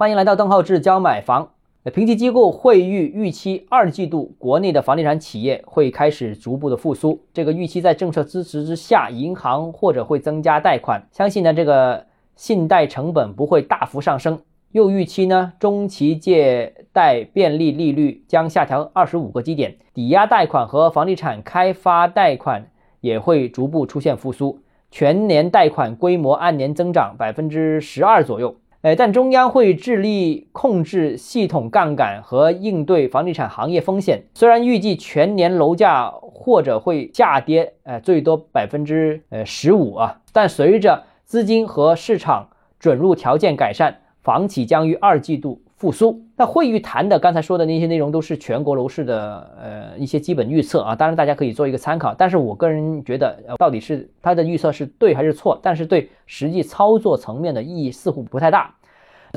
欢迎来到邓浩志教买房。评级机构惠誉预期二季度国内的房地产企业会开始逐步的复苏。这个预期在政策支持之下，银行或者会增加贷款，相信呢这个信贷成本不会大幅上升。又预期呢中期借贷便利利率将下调二十五个基点，抵押贷款和房地产开发贷款也会逐步出现复苏，全年贷款规模按年增长百分之十二左右。哎，但中央会致力控制系统杠杆和应对房地产行业风险。虽然预计全年楼价或者会下跌，呃，最多百分之呃十五啊，但随着资金和市场准入条件改善，房企将于二季度。复苏，那会议谈的刚才说的那些内容都是全国楼市的呃一些基本预测啊，当然大家可以做一个参考。但是我个人觉得，呃，到底是他的预测是对还是错？但是对实际操作层面的意义似乎不太大。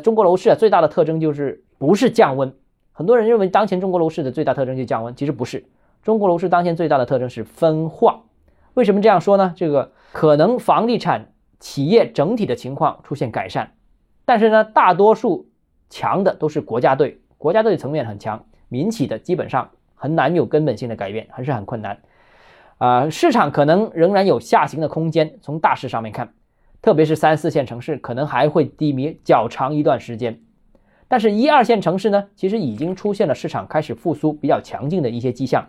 中国楼市啊，最大的特征就是不是降温。很多人认为当前中国楼市的最大特征就是降温，其实不是。中国楼市当前最大的特征是分化。为什么这样说呢？这个可能房地产企业整体的情况出现改善，但是呢，大多数。强的都是国家队，国家队层面很强，民企的基本上很难有根本性的改变，还是很困难。啊，市场可能仍然有下行的空间，从大势上面看，特别是三四线城市可能还会低迷较长一段时间。但是，一二线城市呢，其实已经出现了市场开始复苏、比较强劲的一些迹象。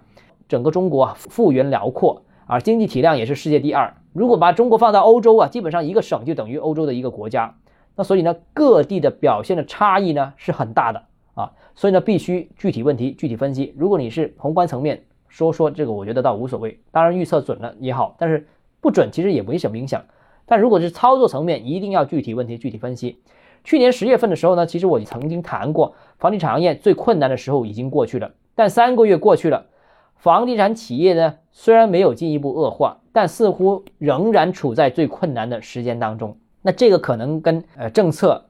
整个中国啊，幅员辽阔，而经济体量也是世界第二。如果把中国放到欧洲啊，基本上一个省就等于欧洲的一个国家。那所以呢，各地的表现的差异呢是很大的啊，所以呢，必须具体问题具体分析。如果你是宏观层面说说这个，我觉得倒无所谓。当然预测准了也好，但是不准其实也没什么影响。但如果是操作层面，一定要具体问题具体分析。去年十月份的时候呢，其实我曾经谈过，房地产行业最困难的时候已经过去了。但三个月过去了，房地产企业呢虽然没有进一步恶化，但似乎仍然处在最困难的时间当中。那这个可能跟呃政策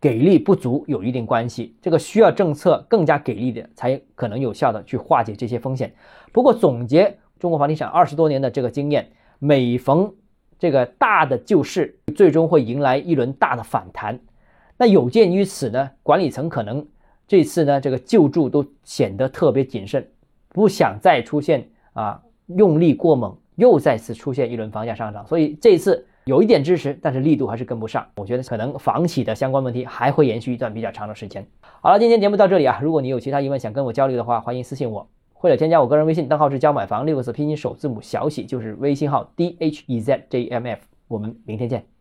给力不足有一定关系，这个需要政策更加给力的，才可能有效的去化解这些风险。不过总结中国房地产二十多年的这个经验，每逢这个大的救市，最终会迎来一轮大的反弹。那有鉴于此呢，管理层可能这次呢这个救助都显得特别谨慎，不想再出现啊用力过猛，又再次出现一轮房价上涨，所以这次。有一点支持，但是力度还是跟不上。我觉得可能房企的相关问题还会延续一段比较长的时间。好了，今天节目到这里啊，如果你有其他疑问想跟我交流的话，欢迎私信我，或者添加我个人微信，账号是教买房六个字拼音首字母小写，就是微信号 d h e z j m f。我们明天见。